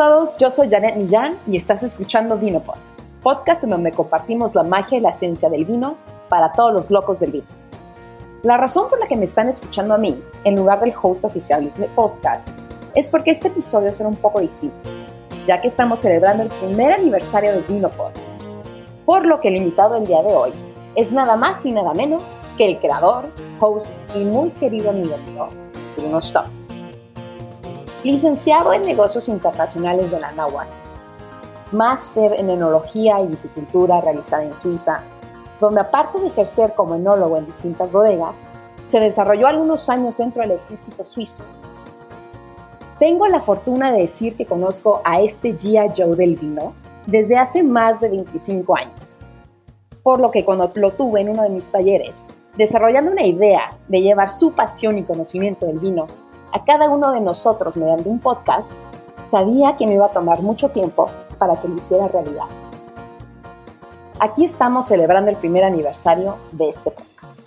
Todos, yo soy Janet Millán y estás escuchando Vinopod, podcast en donde compartimos la magia y la esencia del vino para todos los locos del vino. La razón por la que me están escuchando a mí, en lugar del host oficial del podcast, es porque este episodio será un poco distinto, ya que estamos celebrando el primer aniversario de Vinopod, por lo que el invitado del día de hoy es nada más y nada menos que el creador, host y muy querido amigo mío, Bruno Stock. Licenciado en Negocios Internacionales de la NAWA, máster en Enología y Viticultura realizada en Suiza, donde aparte de ejercer como enólogo en distintas bodegas, se desarrolló algunos años dentro del ejército suizo. Tengo la fortuna de decir que conozco a este Gia Joe del vino desde hace más de 25 años. Por lo que cuando lo tuve en uno de mis talleres, desarrollando una idea de llevar su pasión y conocimiento del vino a cada uno de nosotros mediante un podcast, sabía que me iba a tomar mucho tiempo para que lo hiciera realidad. Aquí estamos celebrando el primer aniversario de este podcast.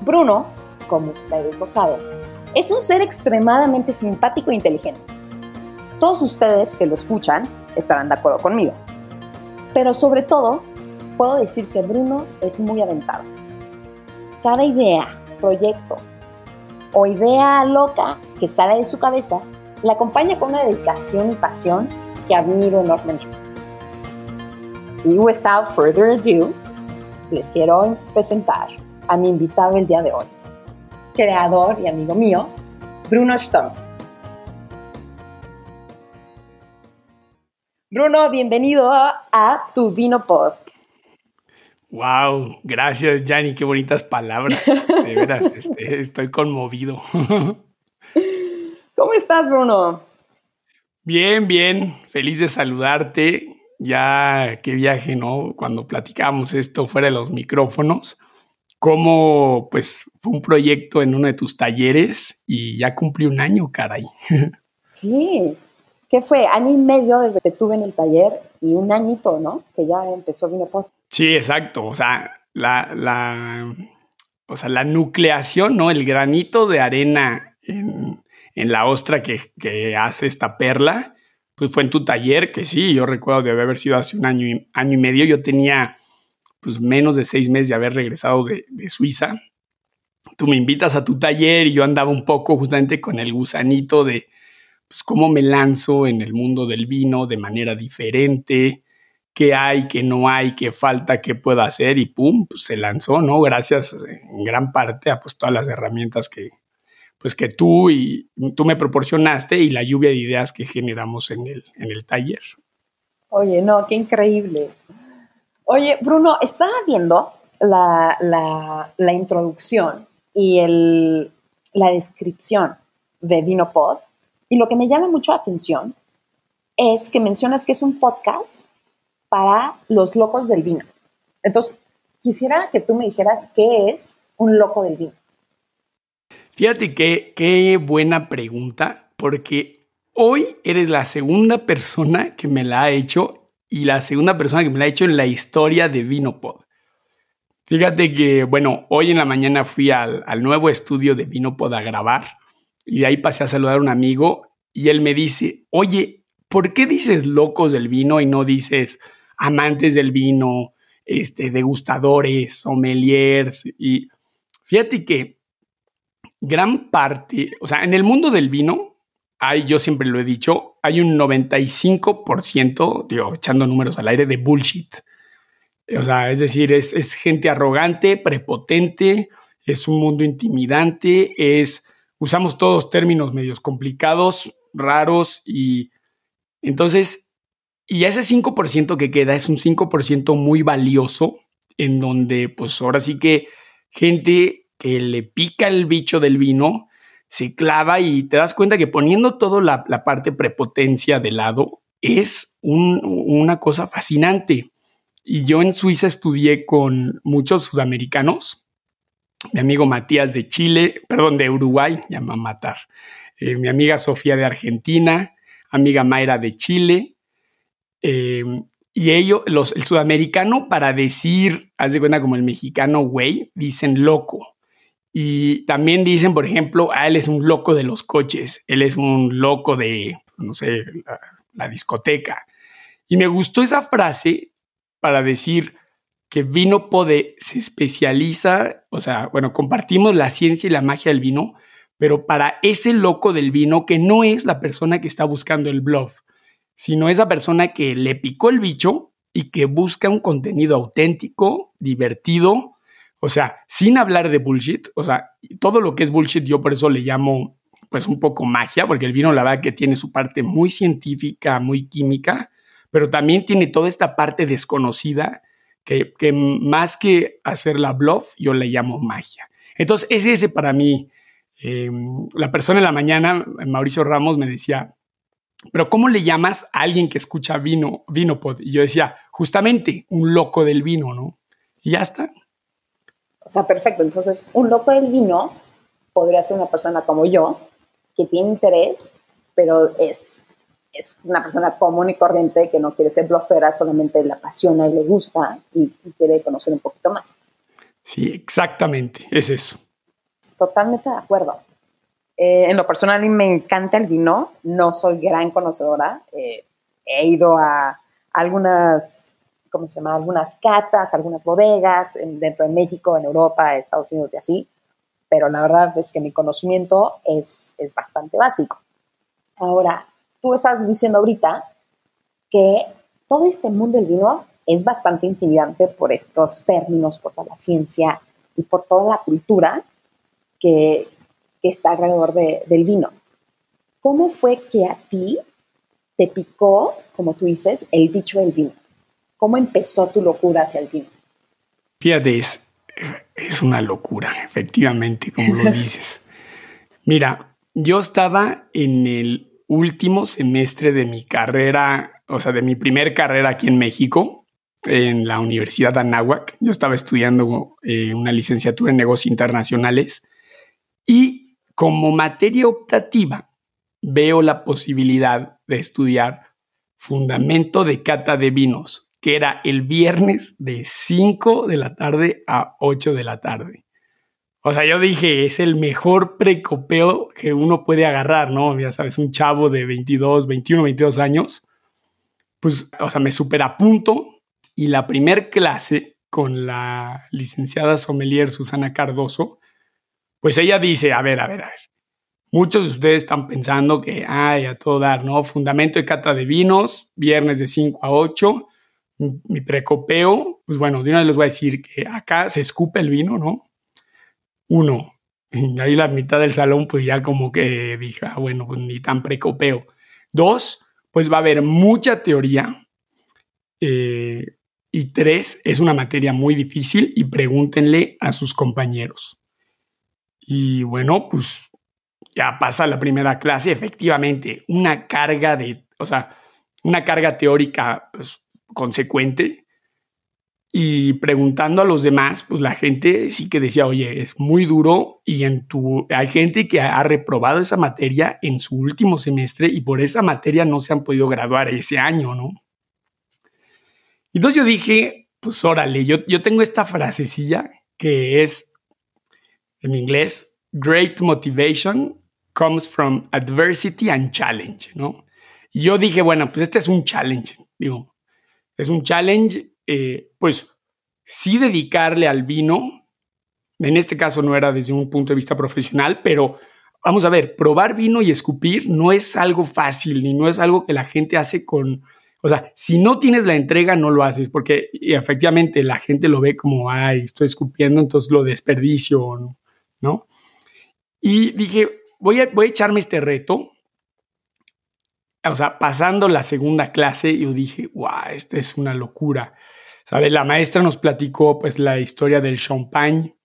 Bruno, como ustedes lo saben, es un ser extremadamente simpático e inteligente. Todos ustedes que lo escuchan estarán de acuerdo conmigo. Pero sobre todo, puedo decir que Bruno es muy aventado. Cada idea, proyecto, o idea loca que sale de su cabeza, la acompaña con una dedicación y pasión que admiro enormemente. Y without further ado, les quiero presentar a mi invitado el día de hoy, creador y amigo mío, Bruno Sturm. Bruno, bienvenido a Tu Vino Pod. Wow, gracias, Yanni, qué bonitas palabras. De veras, este, estoy conmovido. ¿Cómo estás, Bruno? Bien, bien, feliz de saludarte. Ya qué viaje, ¿no? Cuando platicamos esto fuera de los micrófonos, cómo pues fue un proyecto en uno de tus talleres y ya cumplí un año, caray. Sí, ¿qué fue? Año y medio desde que tuve en el taller y un añito, ¿no? Que ya empezó Vinopod. Sí, exacto. O sea, la, la, o sea, la nucleación, ¿no? El granito de arena en, la ostra que, hace esta perla, pues fue en tu taller, que sí, yo recuerdo de haber sido hace un año y, año y medio. Yo tenía pues menos de seis meses de haber regresado de, de Suiza. Tú me invitas a tu taller y yo andaba un poco justamente con el gusanito de pues cómo me lanzo en el mundo del vino de manera diferente, qué hay, qué no hay, qué falta, qué puedo hacer y pum, pues se lanzó, ¿no? Gracias en gran parte a pues todas las herramientas que, pues que tú y tú me proporcionaste y la lluvia de ideas que generamos en el, en el taller. Oye, no, qué increíble. Oye, Bruno, estaba viendo la, la, introducción y el, la descripción de Vinopod y lo que me llama mucho la atención es que mencionas que es un podcast para los locos del vino. Entonces, quisiera que tú me dijeras qué es un loco del vino. Fíjate qué, qué buena pregunta, porque hoy eres la segunda persona que me la ha hecho y la segunda persona que me la ha hecho en la historia de Vinopod. Fíjate que, bueno, hoy en la mañana fui al, al nuevo estudio de Vinopod a grabar y de ahí pasé a saludar a un amigo y él me dice, oye, ¿por qué dices locos del vino y no dices amantes del vino, este, degustadores, sommeliers. Y fíjate que gran parte, o sea, en el mundo del vino, hay, yo siempre lo he dicho, hay un 95%, digo, echando números al aire, de bullshit. O sea, es decir, es, es gente arrogante, prepotente, es un mundo intimidante, es, usamos todos términos medios complicados, raros y entonces y ese 5% que queda es un 5% muy valioso, en donde pues ahora sí que gente que le pica el bicho del vino se clava y te das cuenta que poniendo toda la, parte prepotencia de lado es una cosa fascinante. Y yo en Suiza estudié con muchos sudamericanos, mi amigo Matías de Chile, perdón, de Uruguay, llama matar, eh, mi amiga Sofía de Argentina, amiga Mayra de Chile, Em, y ellos, los, el sudamericano, para decir, haz de cuenta como el mexicano, güey, dicen loco. Y también dicen, por ejemplo, a él es un loco de los coches, él es un loco de, no sé, la, discoteca. Y me gustó esa frase para decir que Vino Pode se especializa, o sea, bueno, compartimos la ciencia y la magia del vino, pero para ese loco del vino que no es la persona que está buscando el bluff, sino esa persona que le picó el bicho y que busca un contenido auténtico, divertido, o sea, sin hablar de bullshit, o sea, todo lo que es bullshit yo por eso le llamo pues un poco magia, porque el vino la verdad que tiene su parte muy científica, muy química, pero también tiene toda esta parte desconocida que, más que hacer la bluff, yo le llamo magia. Entonces, es ese para mí. Em, la persona en la mañana, Mauricio Ramos, me decía, pero ¿cómo le llamas a alguien que escucha vino, Vinopod? Y yo decía, justamente, un loco del vino, ¿no? Y ya está. O sea, perfecto. Entonces, un loco del vino podría ser una persona como yo, que tiene interés, pero es, es una persona común y corriente que no quiere ser blofera, solamente le apasiona y le gusta y, quiere conocer un poquito más. Sí, exactamente, es eso. Totalmente de acuerdo. Eh, en lo personal, a mí me encanta el vino. No soy gran conocedora. Eh, he ido a algunas, ¿cómo se llama? Algunas catas, algunas bodegas dentro de México, en Europa, Estados Unidos y así pero la verdad es que mi conocimiento es, es bastante básico. Ahora, tú estás diciendo ahorita que todo este mundo del vino es bastante intimidante por estos términos, por toda la ciencia y por toda la cultura que, que está alrededor de, del vino. ¿Cómo fue que a ti te picó, como tú dices, el bicho del vino? ¿Cómo empezó tu locura hacia el vino? Fíjate, es una locura, efectivamente, como lo dices. Mira, yo estaba en el último semestre de mi carrera, o sea, de mi primer carrera aquí en México, en la Universidad de Anáhuac. Yo estaba estudiando eh, una licenciatura en negocios internacionales y como materia optativa veo la posibilidad de estudiar fundamento de cata de vinos que era el viernes de 5 de la tarde a 8 de la tarde. O sea, yo dije, es el mejor precopeo que uno puede agarrar, ¿no? Ya sabes, un chavo de 22, 21, 22 años. Pues, o sea, me superapunto y la primer clase con la licenciada sommelier Susana Cardoso, pues ella dice, a ver, a ver, a ver. Muchos de ustedes están pensando que, ay, a todo dar, ¿no? Fundamento de cata de vinos, viernes de 5 a 8 mi precopeo, pues bueno, de una vez les voy a decir que acá se escupe el vino, ¿no? Uno, y ahí la mitad del salón, pues ya como que dije, ah, bueno, pues ni tan precopeo. Dos, pues va a haber mucha teoría. Eh, y tres, es una materia muy difícil y pregúntenle a sus compañeros. Y bueno, pues ya pasa la primera clase, efectivamente, una carga de, o sea, una carga teórica, pues consecuente. Y preguntando a los demás, pues la gente sí que decía, oye, es muy duro y en tu, hay gente que ha reprobado esa materia en su último semestre y por esa materia no se han podido graduar ese año, ¿no? Entonces yo dije, pues órale, yo, yo tengo esta frasecilla que es en inglés, great motivation comes from adversity and challenge, ¿no? Y yo dije, bueno, pues este es un challenge, digo, es un challenge, eh, pues sí dedicarle al vino. En este caso no era desde un punto de vista profesional, pero vamos a ver, probar vino y escupir no es algo fácil, ni no es algo que la gente hace con, o sea, si no tienes la entrega, no lo haces, porque efectivamente la gente lo ve como, ay, estoy escupiendo, entonces lo desperdicio, ¿no? Y dije, voy a, voy a echarme este reto o sea, pasando la segunda clase, yo dije, wow, esto es una locura. ¿Sabes? La maestra nos platicó pues la historia del champagne.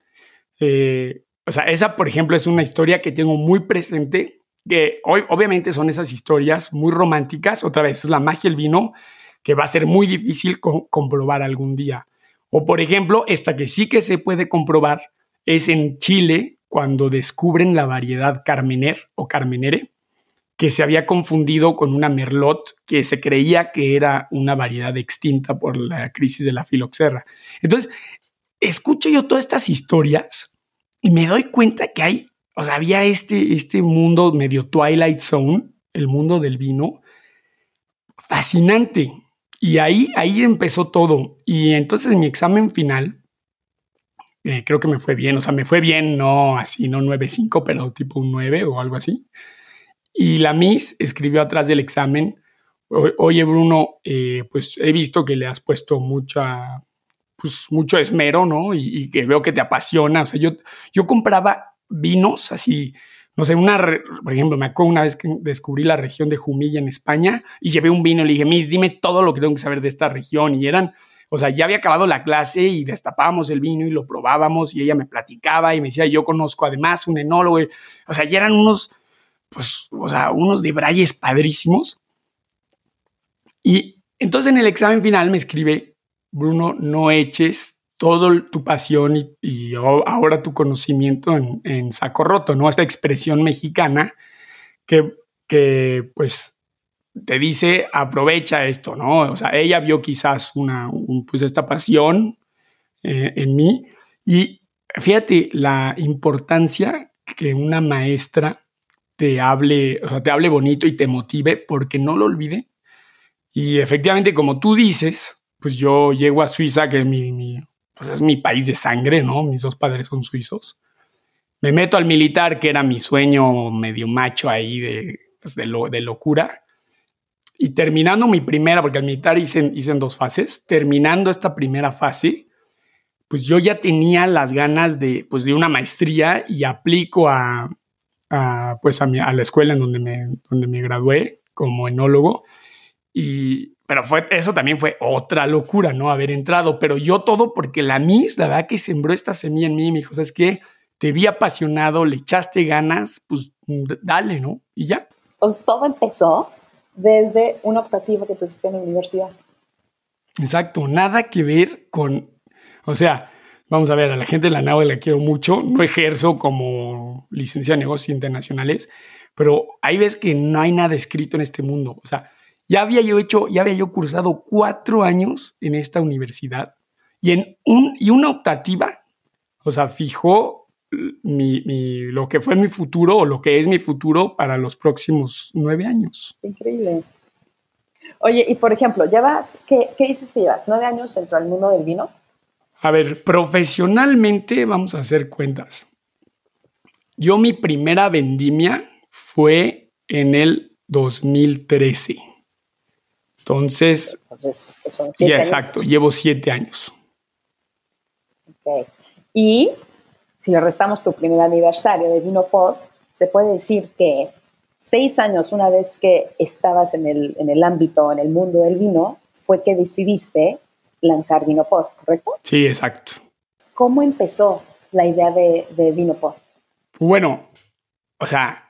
Eh, o sea, esa, por ejemplo, es una historia que tengo muy presente, que hoy obviamente son esas historias muy románticas. Otra vez, es la magia del vino que va a ser muy difícil comprobar algún día. O, por ejemplo, esta que sí que se puede comprobar es en Chile, cuando descubren la variedad Carmener o Carmenere que se había confundido con una merlot que se creía que era una variedad extinta por la crisis de la filoxera. Entonces, escucho yo todas estas historias y me doy cuenta que hay, o sea, había este, este mundo medio Twilight Zone el mundo del vino, fascinante. Y ahí, ahí empezó todo. Y entonces en mi examen final, eh, creo que me fue bien, o sea, me fue bien, no así, no 9.5, pero tipo un 9 o algo así. Y la Miss escribió atrás del examen, oye Bruno, eh, pues he visto que le has puesto mucha, pues mucho esmero, ¿no? Y, que veo que te apasiona. O sea, yo, yo compraba vinos así, no sé, una, por ejemplo, me acuerdo una vez que descubrí la región de Jumilla en España y llevé un vino y le dije, Miss, dime todo lo que tengo que saber de esta región. Y eran, o sea, ya había acabado la clase y destapábamos el vino y lo probábamos y ella me platicaba y me decía, yo conozco además un enólogo. O sea, ya eran unos, pues, o sea, unos de brayes padrísimos. Y entonces en el examen final me escribe, Bruno, no eches todo tu pasión y, ahora tu conocimiento en, saco roto, ¿no? Esta expresión mexicana que, que, pues te dice aprovecha esto, ¿no? O sea, ella vio quizás una, pues esta pasión eh, en mí y fíjate la importancia que una maestra te hable, o sea, te hable bonito y te motive porque no lo olvide. Y efectivamente, como tú dices, pues yo llego a Suiza, que es mi, pues es mi país de sangre, ¿no? Mis dos padres son suizos. Me meto al militar, que era mi sueño medio macho ahí de, pues de, lo, de locura. Y terminando mi primera, porque al militar hice, hice en dos fases, terminando esta primera fase, pues yo ya tenía las ganas de, pues de una maestría y aplico a, a pues a, mi, a, la escuela en donde me, donde me gradué como enólogo. Y, pero fue, eso también fue otra locura, ¿no? Haber entrado. Pero yo todo porque la Miss, la verdad que sembró esta semilla en mí, me dijo, ¿sabes qué? Te vi apasionado, le echaste ganas, pues dale, ¿no? Y ya. Pues todo empezó desde una optativa que tuviste en la universidad. Exacto, nada que ver con, o sea, vamos a ver, a la gente de la nave la quiero mucho, no ejerzo como licenciado en negocios internacionales, pero hay veces que no hay nada escrito en este mundo, o sea, ya había yo hecho, ya había yo cursado cuatro años en esta universidad y en un, y una optativa, o sea, fijó mi, lo que fue mi futuro o lo que es mi futuro para los próximos nueve años. Increíble. Oye, y por ejemplo, llevas, ¿qué, qué dices que llevas? ¿Nueve años dentro del mundo del vino? A ver, profesionalmente vamos a hacer cuentas. Yo mi primera vendimia fue en el 2013. Entonces, ya exacto, llevo siete años. Okay. Y si le restamos tu primer aniversario de VinoPod, se puede decir que seis años una vez que estabas en el, en el ámbito, en el mundo del vino, fue que decidiste lanzar VinoPod, ¿correcto? Sí, exacto. ¿Cómo empezó la idea de, de VinoPod? Bueno, o sea,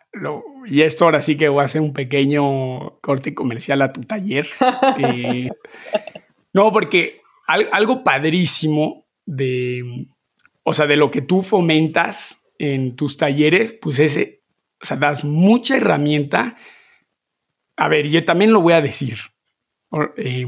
y esto ahora sí que voy a hacer un pequeño corte comercial a tu taller. Eh, no, porque algo padrísimo de, o sea, de lo que tú fomentas en tus talleres, pues ese, o sea, das mucha herramienta. A ver, yo también lo voy a decir. Eh,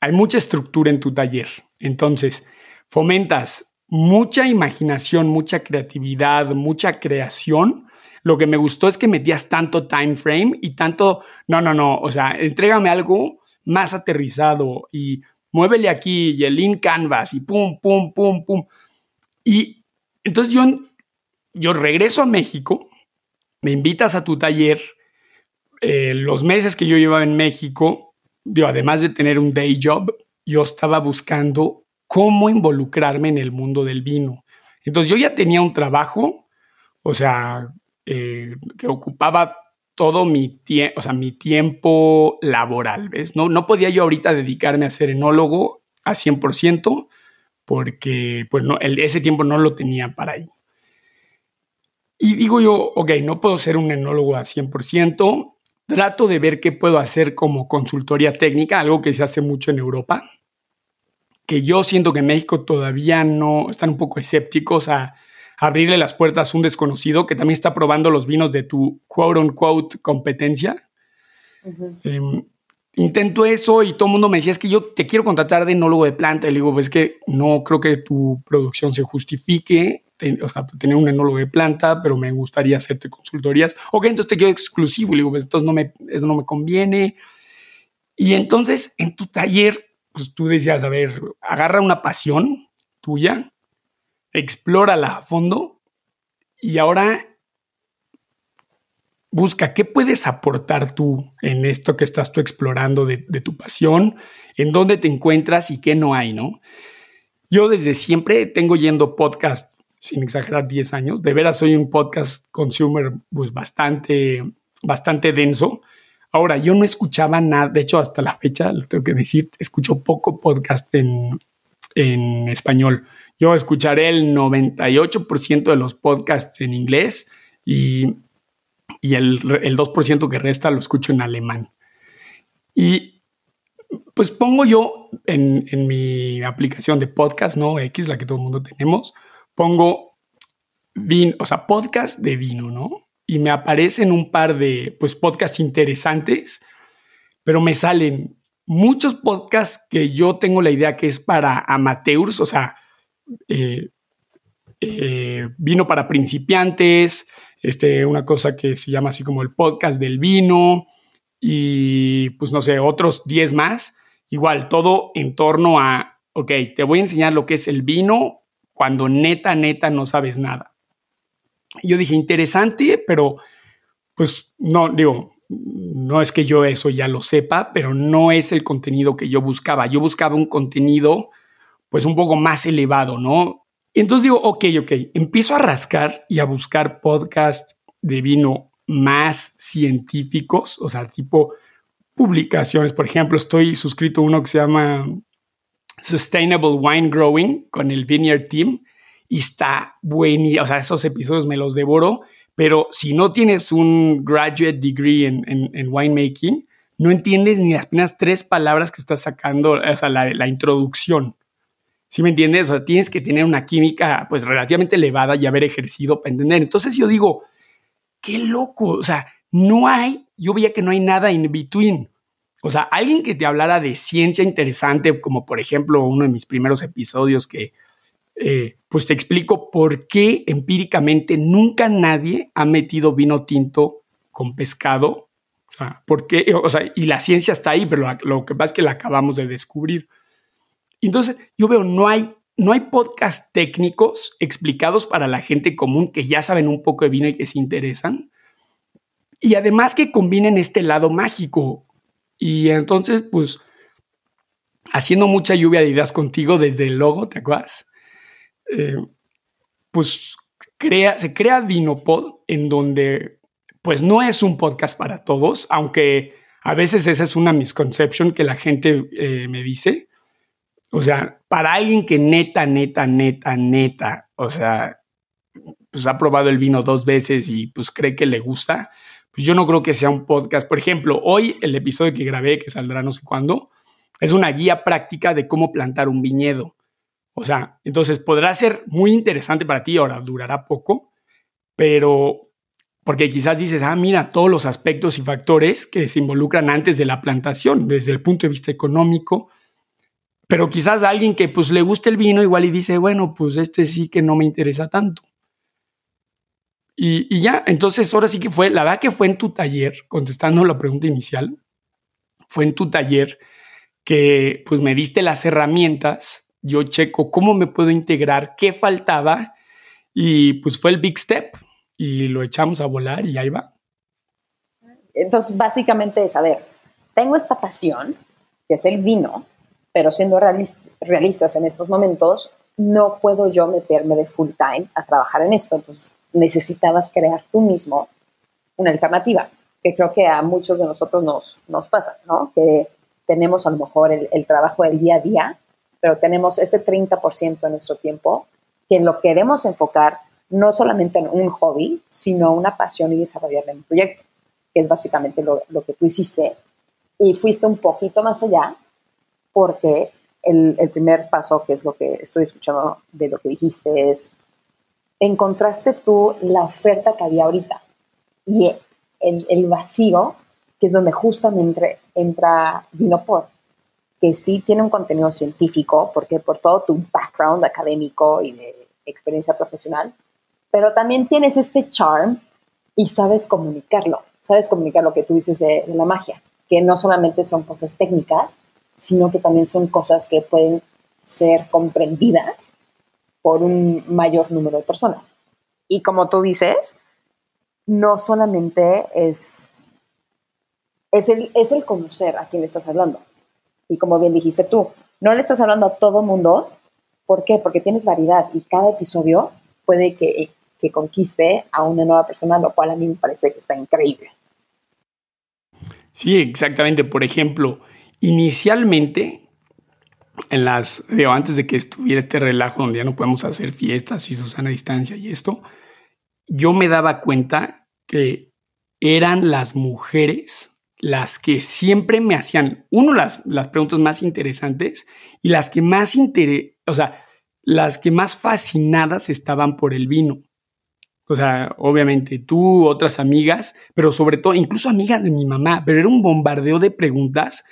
hay mucha estructura en tu taller. Entonces, fomentas mucha imaginación, mucha creatividad, mucha creación lo que me gustó es que metías tanto time frame y tanto, no, no, no, o sea, entrégame algo más aterrizado y muévele aquí y el in canvas y pum, pum, pum, pum. Y entonces yo, yo regreso a México, me invitas a tu taller, eh, los meses que yo llevaba en México, yo, además de tener un day job, yo estaba buscando cómo involucrarme en el mundo del vino. Entonces yo ya tenía un trabajo, o sea, eh, que ocupaba todo mi, o sea, mi tiempo laboral, ¿ves? No, no podía yo ahorita dedicarme a ser enólogo a 100% porque pues no, el, ese tiempo no lo tenía para ahí. Y digo yo, ok, no puedo ser un enólogo a 100%, trato de ver qué puedo hacer como consultoría técnica, algo que se hace mucho en Europa, que yo siento que en México todavía no están un poco escépticos a abrirle las puertas a un desconocido que también está probando los vinos de tu quote unquote competencia. Em, intento eso y todo el mundo me decía, es que yo te quiero contratar de enólogo de planta. Y le digo, pues que no creo que tu producción se justifique o sea, tener un enólogo de planta, pero me gustaría hacerte consultorías. Ok, entonces te quiero exclusivo. Y digo, pues entonces no me, eso no me conviene. Y entonces en tu taller, pues tú decías, a ver, agarra una pasión tuya, explórala a fondo y ahora busca qué puedes aportar tú en esto que estás tú explorando de, tu pasión, en dónde te encuentras y qué no hay, ¿no? Yo desde siempre tengo yendo podcast, sin exagerar 10 años, de veras soy un podcast consumer pues bastante, bastante denso. Ahora, yo no escuchaba nada, de hecho hasta la fecha, lo tengo que decir, escucho poco podcast en, en español. Yo escucharé el 98% de los podcasts en inglés y y el, el 2% que resta lo escucho en alemán. Y pues pongo yo en, en, mi aplicación de podcast, ¿no? X, la que todo el mundo tenemos, pongo vino, o sea, podcast de vino, ¿no? Y me aparecen un par de, pues, podcasts interesantes, pero me salen muchos podcasts que yo tengo la idea que es para amateurs, o sea, eh, eh, vino para principiantes, este, una cosa que se llama así como el podcast del vino y pues no sé, otros 10 más. Igual, todo en torno a, ok, te voy a enseñar lo que es el vino cuando neta, neta no sabes nada. yo dije, interesante, pero pues no, digo, no es que yo eso ya lo sepa, pero no es el contenido que yo buscaba. Yo buscaba un contenido pues un poco más elevado, ¿no? Entonces digo, ok, ok, empiezo a rascar y a buscar podcasts de vino más científicos, o sea, tipo publicaciones. Por ejemplo, estoy suscrito a uno que se llama Sustainable Wine Growing con el Vineyard Team y está buenísimo. O sea, esos episodios me los devoro, pero si no tienes un graduate degree en, en, winemaking, no entiendes ni las tres palabras que estás sacando, o sea, la, la introducción. ¿Sí me entiendes? O sea, tienes que tener una química pues relativamente elevada y haber ejercido para entender. Entonces yo digo, qué loco, o sea, no hay, yo veía que no hay nada in between. O sea, alguien que te hablara de ciencia interesante, como por ejemplo uno de mis primeros episodios que eh, pues te explico por qué empíricamente nunca nadie ha metido vino tinto con pescado. O sea, ¿por qué? O sea, y la ciencia está ahí, pero lo que pasa es que la acabamos de descubrir. Entonces, yo veo, no hay, no hay podcast técnicos explicados para la gente común que ya saben un poco de vino y que se interesan. Y además que combinen este lado mágico. Y entonces, pues, haciendo mucha lluvia de ideas contigo desde el logo, ¿te acuerdas? Eh, pues crea, se crea Vinopod en donde, pues, no es un podcast para todos, aunque a veces esa es una misconception que la gente eh, me dice o sea, para alguien que neta, neta, neta, neta, o sea, pues ha probado el vino dos veces y pues cree que le gusta, pues yo no creo que sea un podcast. Por ejemplo, hoy el episodio que grabé, que saldrá no sé cuándo, es una guía práctica de cómo plantar un viñedo. O sea, entonces podrá ser muy interesante para ti, ahora durará poco, pero porque quizás dices, ah, mira, todos los aspectos y factores que se involucran antes de la plantación, desde el punto de vista económico, pero quizás alguien que pues le guste el vino igual y dice, bueno, pues este sí que no me interesa tanto. Y, ya, entonces ahora sí que fue, la verdad que fue en tu taller, contestando la pregunta inicial, fue en tu taller que pues me diste las herramientas, yo checo cómo me puedo integrar, qué faltaba y pues fue el big step y lo echamos a volar y ahí va. Entonces básicamente es, a ver, tengo esta pasión, que es el vino, pero siendo realistas en estos momentos, no puedo yo meterme de full time a trabajar en esto. Entonces necesitabas crear tú mismo una alternativa, que creo que a muchos de nosotros nos, nos pasa, ¿no? Que tenemos a lo mejor el, trabajo del día a día, pero tenemos ese 30% de nuestro tiempo que lo queremos enfocar no solamente en un hobby, sino una pasión y desarrollar un proyecto, que es básicamente lo, lo que tú hiciste. Y fuiste un poquito más allá porque el, primer paso, que es lo que estoy escuchando de lo que dijiste, es encontraste tú la oferta que había ahorita y el, vacío, que es donde justamente entra Vinopod, que sí tiene un contenido científico, porque por todo tu background académico y de experiencia profesional, pero también tienes este charm y sabes comunicarlo, sabes comunicar lo que tú dices de, de la magia, que no solamente son cosas técnicas, sino que también son cosas que pueden ser comprendidas por un mayor número de personas. Y como tú dices, no solamente es, es, el, es el conocer a quién le estás hablando. Y como bien dijiste tú, no le estás hablando a todo mundo. ¿Por qué? Porque tienes variedad y cada episodio puede que, que conquiste a una nueva persona, lo cual a mí me parece que está increíble. Sí, exactamente. Por ejemplo, inicialmente en las, digo, antes de que estuviera este relajo donde ya no podemos hacer fiestas y Susana distancia y esto, yo me daba cuenta que eran las mujeres las que siempre me hacían, uno, las, las preguntas más interesantes y las que más o sea, las que más fascinadas estaban por el vino. O sea, obviamente tú, otras amigas, pero sobre todo, incluso amigas de mi mamá, pero era un bombardeo de preguntas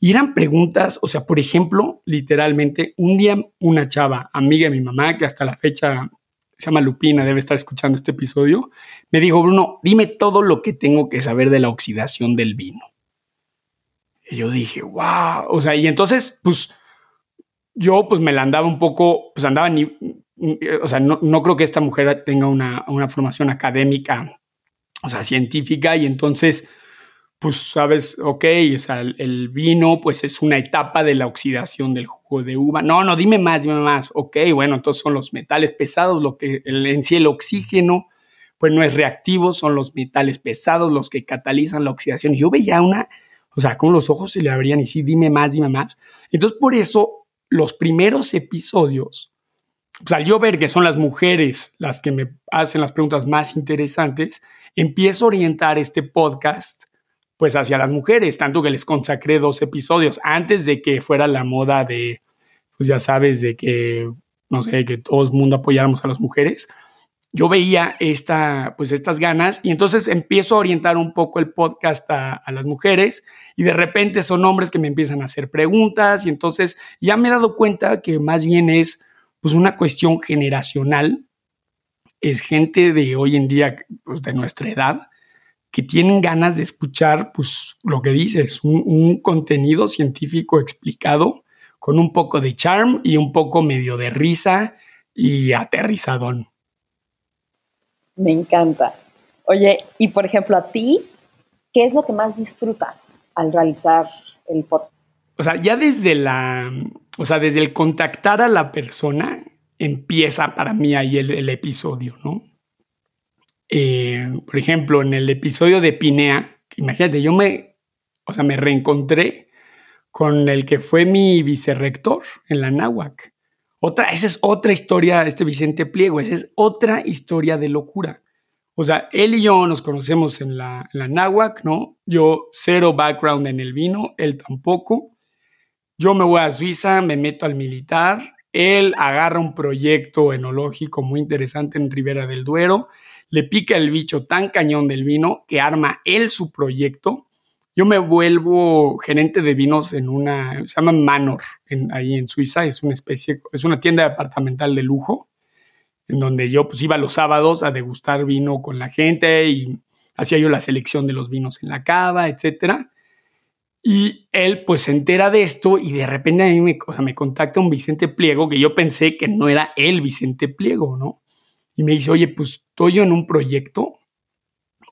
y eran preguntas, o sea, por ejemplo, literalmente, un día una chava, amiga de mi mamá, que hasta la fecha se llama Lupina, debe estar escuchando este episodio, me dijo, Bruno, dime todo lo que tengo que saber de la oxidación del vino. Y yo dije, wow, o sea, y entonces, pues, yo pues me la andaba un poco, pues andaba ni, o sea, no, no creo que esta mujer tenga una, una formación académica, o sea, científica, y entonces, pues sabes, ok, o sea, el, vino pues es una etapa de la oxidación del jugo de uva. No, no, dime más, dime más. Ok, bueno, entonces son los metales pesados, lo que en sí el oxígeno pues no es reactivo, son los metales pesados los que catalizan la oxidación. yo veía una, o sea, con los ojos se le abrían y sí, dime más, dime más. Entonces por eso los primeros episodios, pues al yo ver que son las mujeres las que me hacen las preguntas más interesantes, empiezo a orientar este podcast pues hacia las mujeres, tanto que les consacré dos episodios antes de que fuera la moda de, pues ya sabes, de que, no sé, que todo el mundo apoyáramos a las mujeres. Yo veía esta, pues estas ganas y entonces empiezo a orientar un poco el podcast a, las mujeres y de repente son hombres que me empiezan a hacer preguntas y entonces ya me he dado cuenta que más bien es pues una cuestión generacional, es gente de hoy en día, pues de nuestra edad, que tienen ganas de escuchar, pues, lo que dices, un, un, contenido científico explicado con un poco de charm y un poco medio de risa y aterrizadón. Me encanta. Oye, y por ejemplo, a ti, ¿qué es lo que más disfrutas al realizar el podcast? O sea, ya desde la, o sea, desde el contactar a la persona, empieza para mí ahí el, el episodio, ¿no? Eh, por ejemplo, en el episodio de Pinea, imagínate, yo me, o sea, me reencontré con el que fue mi vicerrector en la náhuac. Otra, esa es otra historia, este Vicente Pliego, esa es otra historia de locura. O sea, él y yo nos conocemos en la, en la náhuac, ¿no? Yo cero background en el vino, él tampoco. Yo me voy a Suiza, me meto al militar, él agarra un proyecto enológico muy interesante en Ribera del Duero le pica el bicho tan cañón del vino que arma él su proyecto. Yo me vuelvo gerente de vinos en una, se llama Manor, en, ahí en Suiza, es una especie, es una tienda departamental de lujo, en donde yo pues iba los sábados a degustar vino con la gente y hacía yo la selección de los vinos en la cava, etcétera. Y él pues se entera de esto y de repente a mí me, o sea, me contacta un Vicente Pliego que yo pensé que no era él Vicente Pliego, ¿no? Y me dice, oye, pues estoy en un proyecto.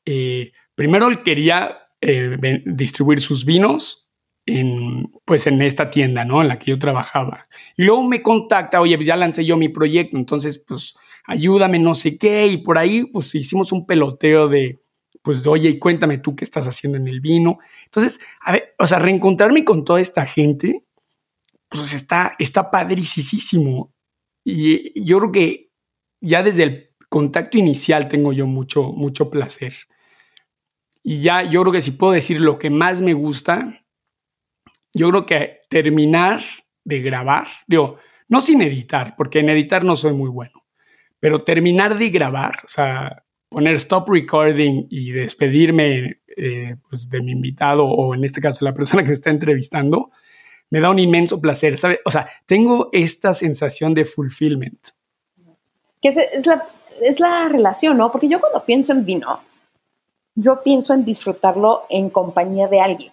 Eh, primero él quería eh, distribuir sus vinos en, pues en esta tienda, ¿no? En la que yo trabajaba. Y luego me contacta, oye, pues ya lancé yo mi proyecto, entonces, pues ayúdame, no sé qué. Y por ahí, pues hicimos un peloteo de, pues, oye, y cuéntame tú qué estás haciendo en el vino. Entonces, a ver, o sea, reencontrarme con toda esta gente, pues está, está padricísimo. Y yo creo que ya desde el contacto inicial tengo yo mucho, mucho placer. Y ya yo creo que si puedo decir lo que más me gusta, yo creo que terminar de grabar, digo, no sin editar, porque en editar no soy muy bueno, pero terminar de grabar, o sea, poner stop recording y despedirme eh, pues de mi invitado o en este caso la persona que me está entrevistando, me da un inmenso placer, ¿sabe? O sea, tengo esta sensación de fulfillment. Es, la, es la relación, ¿no? Porque yo cuando pienso en vino, yo pienso en disfrutarlo en compañía de alguien.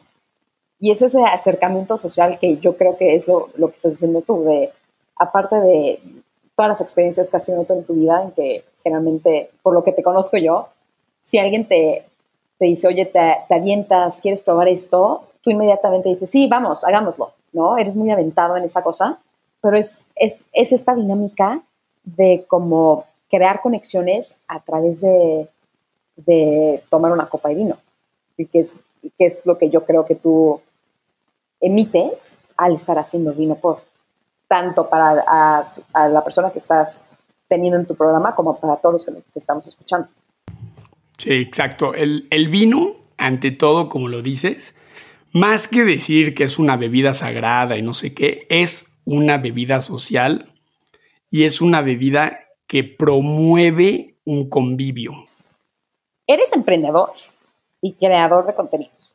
Y es ese acercamiento social que yo creo que es lo, lo que estás diciendo tú, de, aparte de todas las experiencias que has tenido en tu vida, en que generalmente, por lo que te conozco yo, si alguien te, te dice, oye, te, te, avientas, quieres probar esto, tú inmediatamente dices, sí, vamos, hagámoslo, ¿no? Eres muy aventado en esa cosa, pero es, es, es esta dinámica de como crear conexiones a través de, tomar una copa de vino, y que es, que es lo que yo creo que tú emites al estar haciendo vino por tanto para a, la persona que estás teniendo en tu programa como para todos los que, estamos escuchando. Sí, exacto. El, el vino, ante todo, como lo dices, más que decir que es una bebida sagrada y no sé qué, es una bebida social y es una bebida que promueve un convivio. Eres emprendedor y creador de contenidos,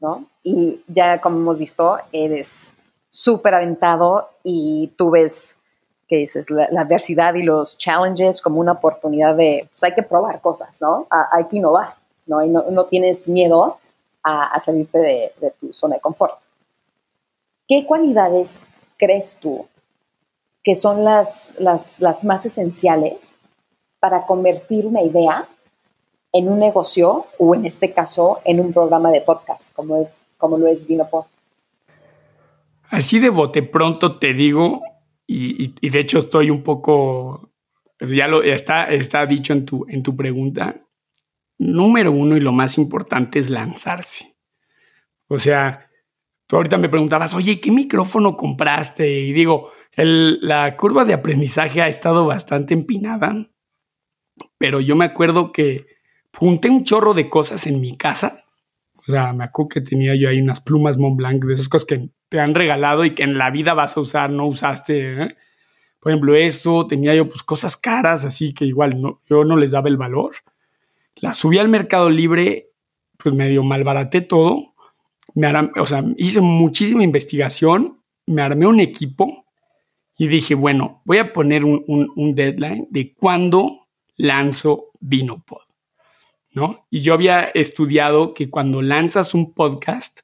¿no? Y ya como hemos visto, eres súper aventado y tú ves que dices la, adversidad y los challenges como una oportunidad de, pues hay que probar cosas, ¿no? hay que innovar, ¿no? Y no, tienes miedo a, salirte de, tu zona de confort. ¿Qué cualidades crees tú que son las, las, las más esenciales para convertir una idea en un negocio o en este caso en un programa de podcast como, es, como lo es Vinopod? Así de bote pronto te digo, y, de hecho estoy un poco, ya lo está, está dicho en tu, en tu pregunta, número uno y lo más importante es lanzarse. O sea, tú ahorita me preguntabas, oye, ¿qué micrófono compraste? Y digo, la curva de aprendizaje ha estado bastante empinada, pero yo me acuerdo que junté un chorro de cosas en mi casa o sea, me acuerdo que tenía yo ahí unas plumas Montblanc, de esas cosas que te han regalado y que en la vida vas a usar, no usaste. ¿eh? Por ejemplo, esto, tenía yo pues cosas caras, así que igual no, yo no les daba el valor. Las subí al Mercado Libre, pues medio malbaraté todo. Me o sea, hice muchísima investigación, me armé un equipo y dije, bueno, voy a poner un, un deadline de cuándo lanzo Vinopod. ¿no? Y yo había estudiado que cuando lanzas un podcast,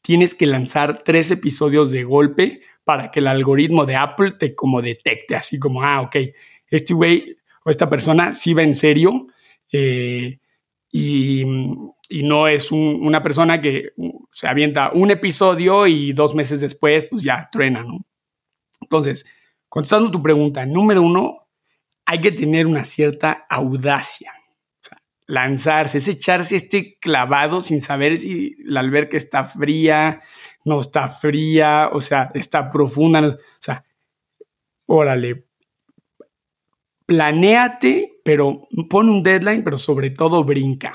tienes que lanzar tres episodios de golpe para que el algoritmo de Apple te como detecte, así como, ah, ok, este güey o esta persona sí va en serio eh, y, no es una persona que se avienta un episodio y dos meses después, pues ya truena, ¿no? Entonces, contestando tu pregunta, número uno, hay que tener una cierta audacia lanzarse, es echarse este clavado sin saber si la alberca está fría, no está fría, o sea, está profunda, o sea, órale, planéate, pero pon un deadline, pero sobre todo brinca.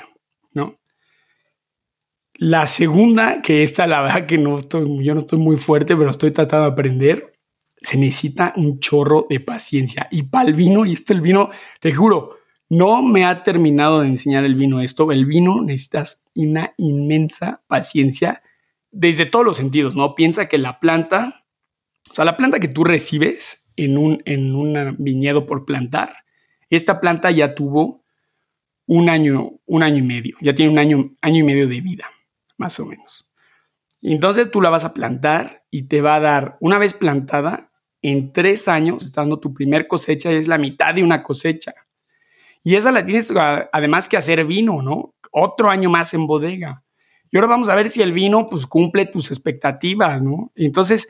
La segunda, que esta la verdad que no estoy, yo no estoy muy fuerte, pero estoy tratando de aprender, se necesita un chorro de paciencia. Y para el vino, y esto el vino, te juro, no me ha terminado de enseñar el vino esto. El vino necesitas una inmensa paciencia desde todos los sentidos, ¿no? Piensa que la planta, o sea, la planta que tú recibes en un, en un viñedo por plantar, esta planta ya tuvo un año, un año y medio, ya tiene un año, año y medio de vida, más o menos. Entonces tú la vas a plantar y te va a dar, una vez plantada, en tres años, estando tu primer cosecha, es la mitad de una cosecha. Y esa la tienes además que hacer vino, ¿no? Otro año más en bodega. Y ahora vamos a ver si el vino pues cumple tus expectativas, ¿no? Entonces,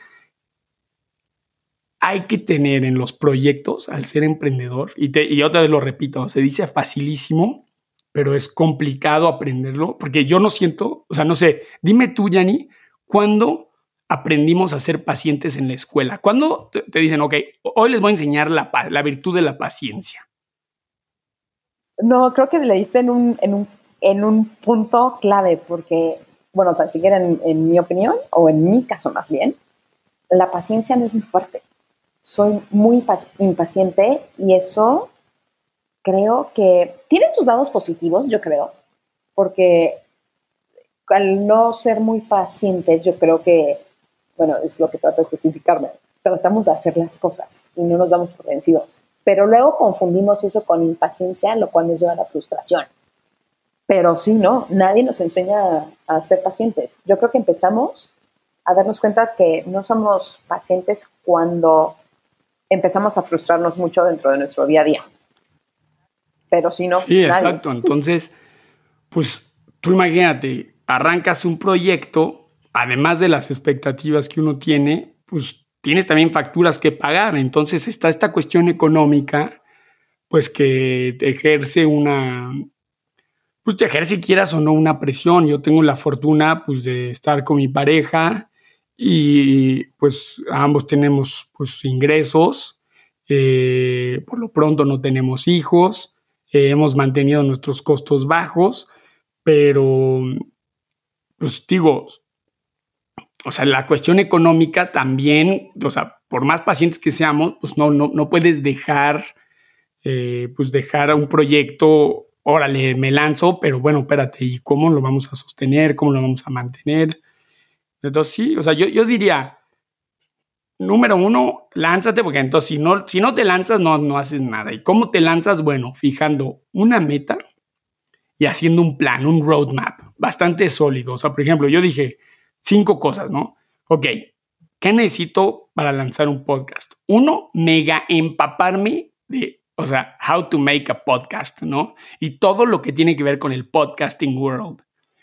hay que tener en los proyectos, al ser emprendedor, y, te, y otra vez lo repito, se dice facilísimo, pero es complicado aprenderlo, porque yo no siento, o sea, no sé, dime tú, Yanni, ¿cuándo aprendimos a ser pacientes en la escuela? ¿Cuándo te, dicen, ok, hoy les voy a enseñar la, la virtud de la paciencia? No, creo que le diste en un, en un, en un punto clave, porque, bueno, tan siquiera en, en, mi opinión, o en mi caso más bien, la paciencia no es muy fuerte. Soy muy impaciente y eso creo que tiene sus dados positivos, yo creo, porque al no ser muy pacientes, yo creo que, bueno, es lo que trato de justificarme, tratamos de hacer las cosas y no nos damos por vencidos. Pero luego confundimos eso con impaciencia, lo cual nos lleva a la frustración. Pero sí, no, nadie nos enseña a ser pacientes. Yo creo que empezamos a darnos cuenta que no somos pacientes cuando empezamos a frustrarnos mucho dentro de nuestro día a día. Pero si no. Sí, exacto. Entonces, pues tú imagínate, arrancas un proyecto, además de las expectativas que uno tiene, pues tienes también facturas que pagar. Entonces está esta cuestión económica, pues que te ejerce una, pues te ejerce quieras o no una presión. Yo tengo la fortuna pues de estar con mi pareja y pues ambos tenemos pues ingresos. Eh, por lo pronto no tenemos hijos, eh, hemos mantenido nuestros costos bajos, pero pues digo, o sea, la cuestión económica también, o sea, por más pacientes que seamos, pues no, no, no puedes dejar, eh, pues dejar un proyecto órale, me lanzo, pero bueno, espérate, ¿y cómo lo vamos a sostener? ¿Cómo lo vamos a mantener? Entonces, sí, o sea, yo, yo diría, número uno, lánzate, porque entonces si no, si no te lanzas, no, no haces nada. ¿Y cómo te lanzas? Bueno, fijando una meta y haciendo un plan, un roadmap bastante sólido. O sea, por ejemplo, yo dije cinco cosas, ¿no? Ok, ¿qué necesito para lanzar un podcast? Uno, mega empaparme de o sea, how to make a podcast, ¿no? Y todo lo que tiene que ver con el podcasting world.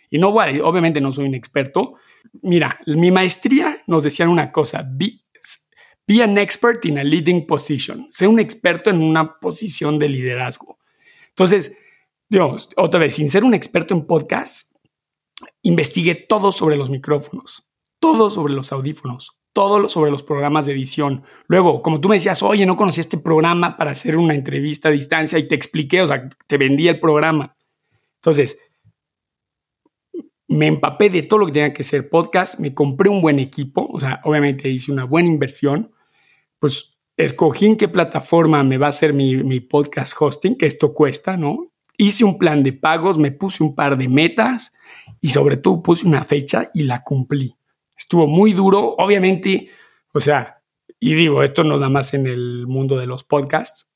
Y no, obviamente no soy un experto. Mira, mi maestría nos decía una cosa, be, be an expert in a leading position. Sé un experto en una posición de liderazgo. Entonces, Dios, otra vez, sin ser un experto en podcast, investigué todo sobre los micrófonos, todo sobre los audífonos, todo sobre los programas de edición. Luego, como tú me decías, oye, no conocía este programa para hacer una entrevista a distancia y te expliqué, o sea, te vendí el programa. Entonces, me empapé de todo lo que tenía que ser podcast, me compré un buen equipo, o sea, obviamente hice una buena inversión, pues escogí en qué plataforma me va a hacer mi, mi podcast hosting, que esto cuesta, ¿no? Hice un plan de pagos, me puse un par de metas y sobre todo puse una fecha y la cumplí estuvo muy duro. Obviamente, o sea, y digo, esto no es nada más en el mundo de los podcasts,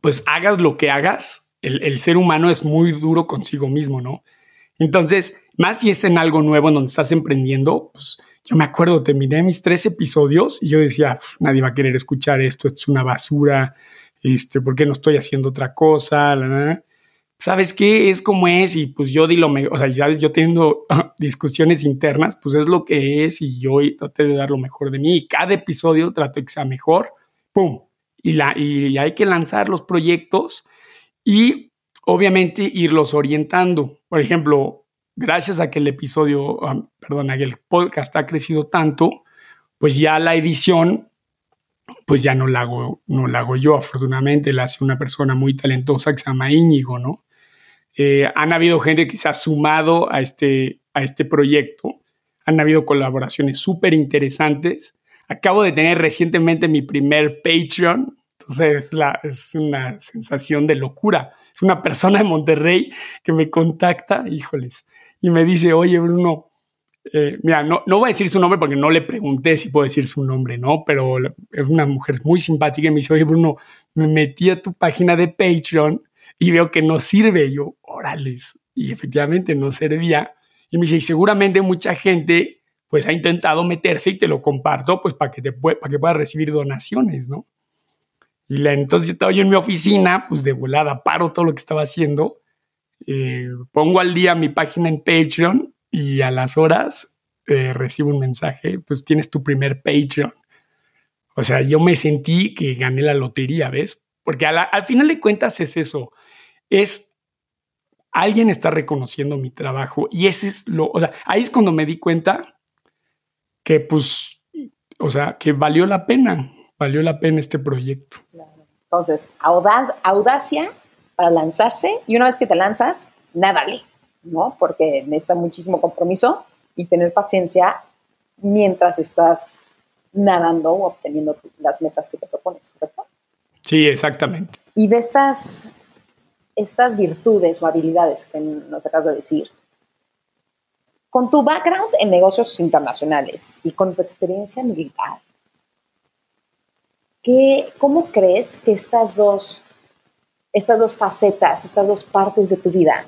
pues hagas lo que hagas, el, ser humano es muy duro consigo mismo, ¿no? Entonces, más si es en algo nuevo en donde estás emprendiendo, pues yo me acuerdo, terminé mis tres episodios y yo decía, nadie va a querer escuchar esto, es una basura, este, ¿por qué no estoy haciendo otra cosa? ¿sabes qué? Es como es y pues yo di lo mejor, o sea, ya yo teniendo discusiones internas, pues es lo que es y yo traté de dar lo mejor de mí y cada episodio trato que sea mejor, ¡pum! Y, la, y hay que lanzar los proyectos y obviamente irlos orientando. Por ejemplo, gracias a que el episodio, ah, perdón, a que el podcast ha crecido tanto, pues ya la edición, pues ya no la hago, no la hago yo, afortunadamente la hace una persona muy talentosa que se llama Íñigo, ¿no? Eh, han habido gente que se ha sumado a este, a este proyecto. Han habido colaboraciones súper interesantes. Acabo de tener recientemente mi primer Patreon. Entonces la, es una sensación de locura. Es una persona de Monterrey que me contacta, híjoles, y me dice, oye Bruno, eh, mira, no, no voy a decir su nombre porque no le pregunté si puedo decir su nombre, ¿no? Pero es una mujer muy simpática y me dice, oye Bruno, me metí a tu página de Patreon y veo que no sirve. yo, órales. Y efectivamente no servía. Y me dice, y seguramente mucha gente pues ha intentado meterse y te lo comparto pues para que, te para que puedas recibir donaciones, ¿no? Y la, entonces estaba yo en mi oficina, pues de volada, paro todo lo que estaba haciendo, eh, pongo al día mi página en Patreon y a las horas eh, recibo un mensaje, pues tienes tu primer Patreon. O sea, yo me sentí que gané la lotería, ¿ves? Porque al final de cuentas es eso es alguien está reconociendo mi trabajo y ese es lo, o sea, ahí es cuando me di cuenta que pues, o sea, que valió la pena, valió la pena este proyecto. Entonces, audacia para lanzarse y una vez que te lanzas, nádale, ¿no? Porque necesita muchísimo compromiso y tener paciencia mientras estás nadando o obteniendo las metas que te propones, ¿correcto? Sí, exactamente. Y de estas estas virtudes o habilidades que nos acabas de decir, con tu background en negocios internacionales y con tu experiencia militar, ¿qué, ¿cómo crees que estas dos, estas dos facetas, estas dos partes de tu vida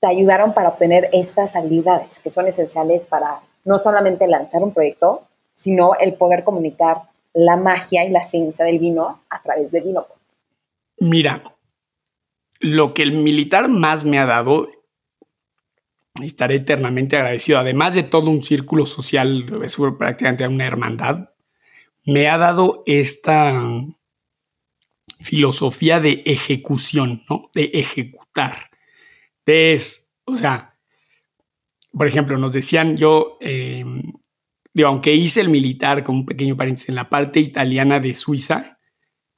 te ayudaron para obtener estas habilidades que son esenciales para no solamente lanzar un proyecto, sino el poder comunicar la magia y la ciencia del vino a través de vino? Mira, lo que el militar más me ha dado, estaré eternamente agradecido, además de todo un círculo social, es prácticamente una hermandad, me ha dado esta filosofía de ejecución, ¿no? De ejecutar. Es, o sea, por ejemplo, nos decían yo, eh, digo, aunque hice el militar, como un pequeño paréntesis, en la parte italiana de Suiza,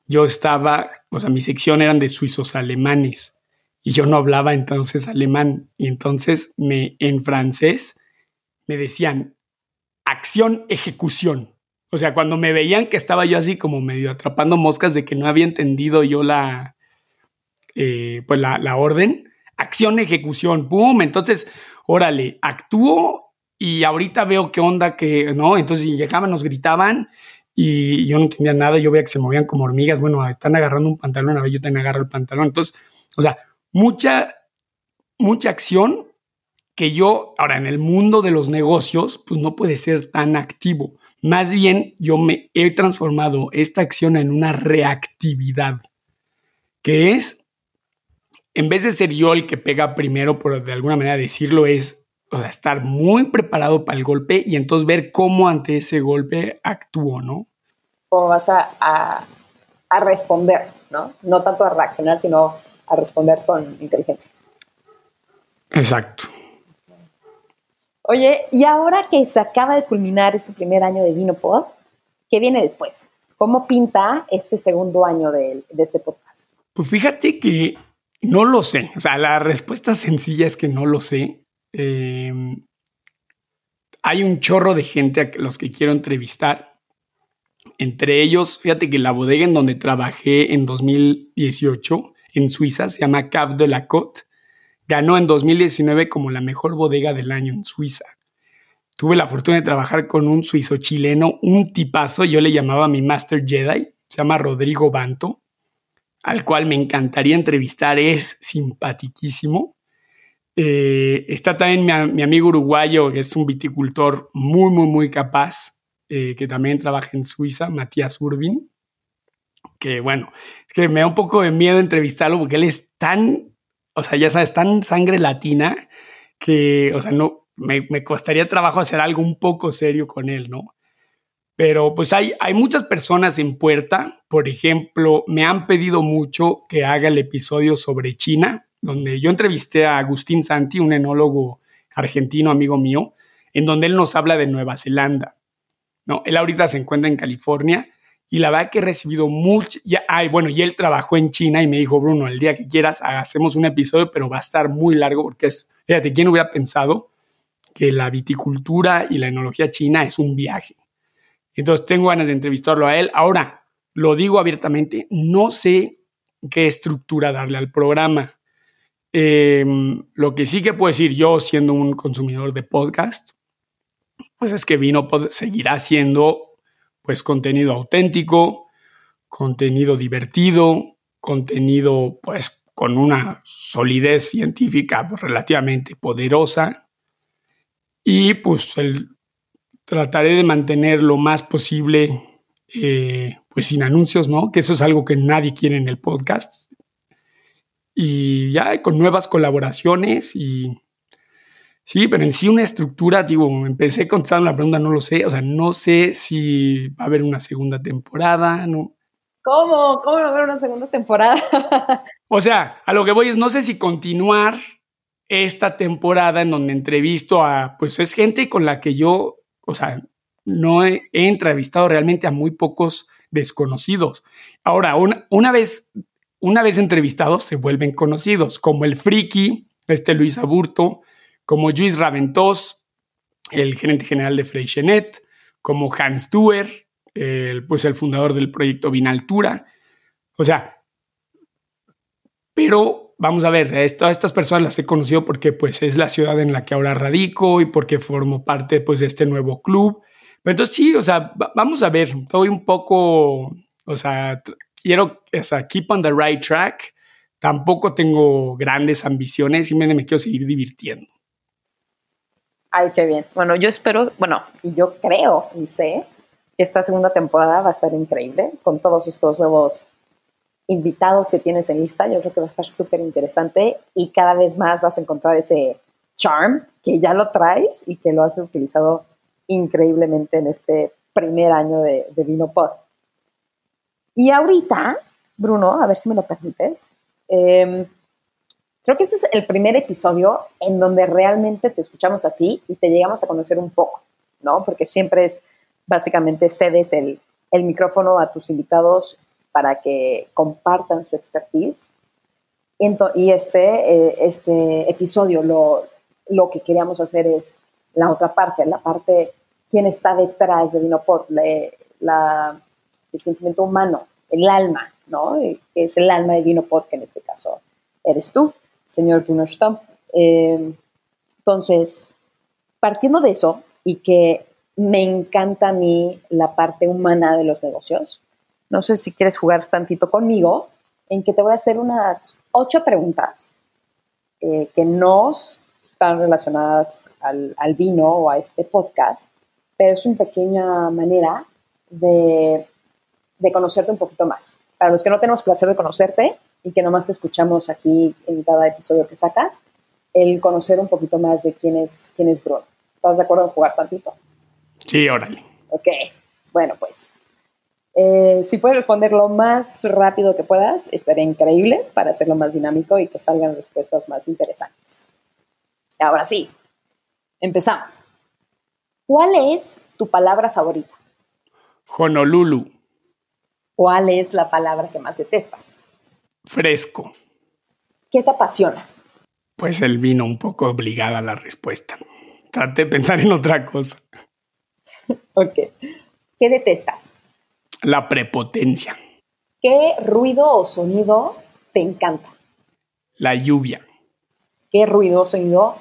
yo estaba, o sea, mi sección eran de suizos alemanes y yo no hablaba entonces alemán. Y entonces me, en francés me decían acción, ejecución. O sea, cuando me veían que estaba yo así como medio atrapando moscas de que no había entendido yo la, eh, pues la, orden, acción, ejecución, ¡pum! Entonces, órale, actúo y ahorita veo qué onda que, ¿no? Entonces llegaban, nos gritaban y yo no entendía nada, yo veía que se movían como hormigas, bueno, están agarrando un pantalón, a ver, yo también agarro el pantalón. Entonces, o sea, mucha, mucha acción que yo, ahora en el mundo de los negocios, pues no puede ser tan activo. Más bien, yo me he transformado esta acción en una reactividad, que es, en vez de ser yo el que pega primero, por de alguna manera decirlo, es o sea, estar muy preparado para el golpe y entonces ver cómo ante ese golpe actúo, ¿no? Cómo vas a, a, responder, ¿no? No tanto a reaccionar, sino a responder con inteligencia. Exacto. Oye, y ahora que se acaba de culminar este primer año de Vinopod, ¿qué viene después? ¿Cómo pinta este segundo año de, este podcast? Pues fíjate que no lo sé. O sea, la respuesta sencilla es que no lo sé. Em, hay un chorro de gente a los que quiero entrevistar. Entre ellos, fíjate que la bodega en donde trabajé en 2018 en Suiza se llama Cap de la Côte. Ganó en 2019 como la mejor bodega del año en Suiza. Tuve la fortuna de trabajar con un suizo chileno, un tipazo, yo le llamaba mi Master Jedi, se llama Rodrigo Banto, al cual me encantaría entrevistar, es simpaticísimo. Eh, está también mi, amigo uruguayo, que es un viticultor muy, muy, muy capaz, eh, que también trabaja en Suiza, Matías Urbin. Que bueno, es que me da un poco de miedo entrevistarlo porque él es tan, o sea, ya sabes, tan sangre latina que, o sea, no, me, me costaría trabajo hacer algo un poco serio con él, ¿no? Pero pues hay, hay muchas personas en puerta. Por ejemplo, me han pedido mucho que haga el episodio sobre China donde yo entrevisté a Agustín Santi, un enólogo argentino amigo mío, en donde él nos habla de Nueva Zelanda. ¿no? Él ahorita se encuentra en California y la verdad que he recibido mucho, ay, bueno, y él trabajó en China y me dijo, Bruno, el día que quieras hacemos un episodio, pero va a estar muy largo porque es, fíjate, ¿quién hubiera pensado que la viticultura y la enología china es un viaje? Entonces tengo ganas de entrevistarlo a él. Ahora, lo digo abiertamente, no sé qué estructura darle al programa. Em, lo que sí que puedo decir yo, siendo un consumidor de podcast, pues es que Vino seguirá siendo pues contenido auténtico, contenido divertido, contenido pues con una solidez científica relativamente poderosa y pues el, trataré de mantener lo más posible eh, pues sin anuncios, ¿no? Que eso es algo que nadie quiere en el podcast y ya con nuevas colaboraciones y sí, pero en sí una estructura, digo, empecé contestando la pregunta, no lo sé, o sea, no sé si va a haber una segunda temporada, ¿no? ¿Cómo? ¿Cómo va a haber una segunda temporada? o sea, a lo que voy es, no sé si continuar esta temporada en donde entrevisto a, pues es gente con la que yo, o sea, no he, entrevistado realmente a muy pocos desconocidos. Ahora, una, una vez una vez entrevistados se vuelven conocidos, como el Friki, este Luis Aburto, como Luis Raventós, el gerente general de Freixenet, como Hans Duer, el, pues el fundador del proyecto Vinaltura. O sea, pero vamos a ver, todas estas personas las he conocido porque pues es la ciudad en la que ahora radico y porque formo parte pues de este nuevo club. Pero entonces sí, o sea, vamos a ver, estoy un poco O sea, quiero, o sea, keep on the right track. Tampoco tengo grandes ambiciones, simplemente me quiero seguir divirtiendo. Ay, qué bien. Bueno, yo espero, bueno, y yo creo y sé que esta segunda temporada va a estar increíble con todos estos nuevos invitados que tienes en lista. Yo creo que va a estar súper interesante y cada vez más vas a encontrar ese charm que ya lo traes y que lo has utilizado increíblemente en este primer año de, de Vino Y ahorita, Bruno, a ver si me lo permites, em, creo que ese es el primer episodio en donde realmente te escuchamos a ti y te llegamos a conocer un poco, ¿no? Porque siempre es, básicamente, cedes el, el micrófono a tus invitados para que compartan su expertise. Y este, eh, este episodio lo, lo que queríamos hacer es la otra parte, la parte, quién está detrás de Vinopod, la, el sentimiento humano, el alma, ¿no? Que es el alma de Vinopod, que en este caso eres tú, señor Bruno eh, entonces, partiendo de eso y que me encanta a mí la parte humana de los negocios, no sé si quieres jugar tantito conmigo, en que te voy a hacer unas ocho preguntas eh, que nos están relacionadas al, vino o a este podcast, pero es una pequeña manera de, conocerte un poquito más. Para los que no tenemos placer de conocerte y que nomás te escuchamos aquí en cada episodio que sacas, el conocer un poquito más de quién es, quién es Bruno. ¿Estás de acuerdo en jugar tantito? Sí, órale. Ok, bueno, pues eh, si puedes responder lo más rápido que puedas, estaría increíble para hacerlo más dinámico y que salgan respuestas más interesantes. Ahora sí, empezamos. ¿Cuál es tu palabra favorita? Honolulu. ¿Cuál es la palabra que más detestas? Fresco. ¿Qué te apasiona? Pues el vino, un poco obligada a la respuesta. Trate de pensar en otra cosa. ok. ¿Qué detestas? La prepotencia. ¿Qué ruido o sonido te encanta? La lluvia. ¿Qué ruido o sonido